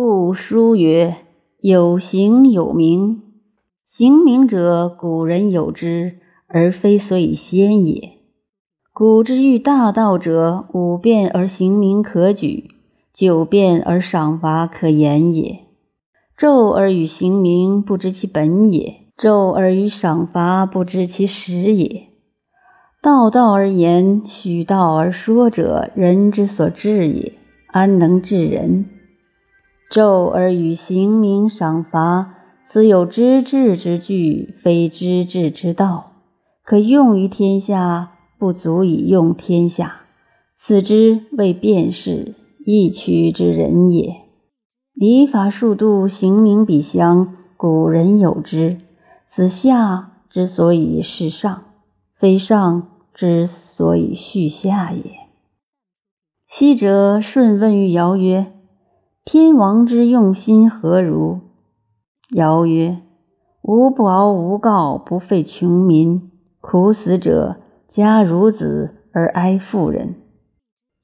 故书曰：“有形有名，形名者，古人有之，而非所以先也。古之欲大道者，五变而形名可举，九变而赏罚可言也。骤而与形名，不知其本也；骤而与赏罚，不知其实也。道道而言，虚道而说者，人之所至也，安能治人？”骤而与刑名赏罚，此有知治之具，非知治之道。可用于天下，不足以用天下。此之谓辨识，易取之人也。礼法数度，刑名比相，古人有之。此下之所以是上，非上之所以序下也。昔者舜问于尧曰。天王之用心何如？尧曰：“吾不敖无告，不废穷民。苦死者，家孺子而哀妇人，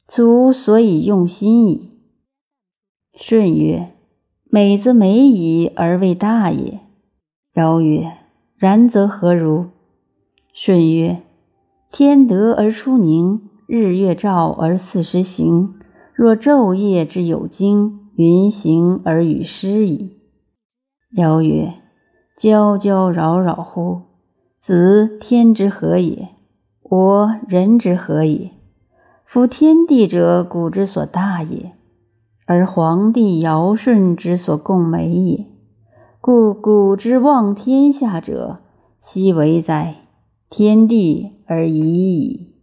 此吾所以用心矣。”舜曰：“美则美矣，而为大也。”尧曰：“然则何如？”舜曰：“天德而出宁，日月照而四时行。若昼夜之有经。”云行而与诗矣。尧曰：“皎皎扰扰乎！子天之何也？我人之何也？夫天地者，古之所大也，而皇帝尧舜之所共美也。故古之望天下者，奚为哉？天地而已矣。”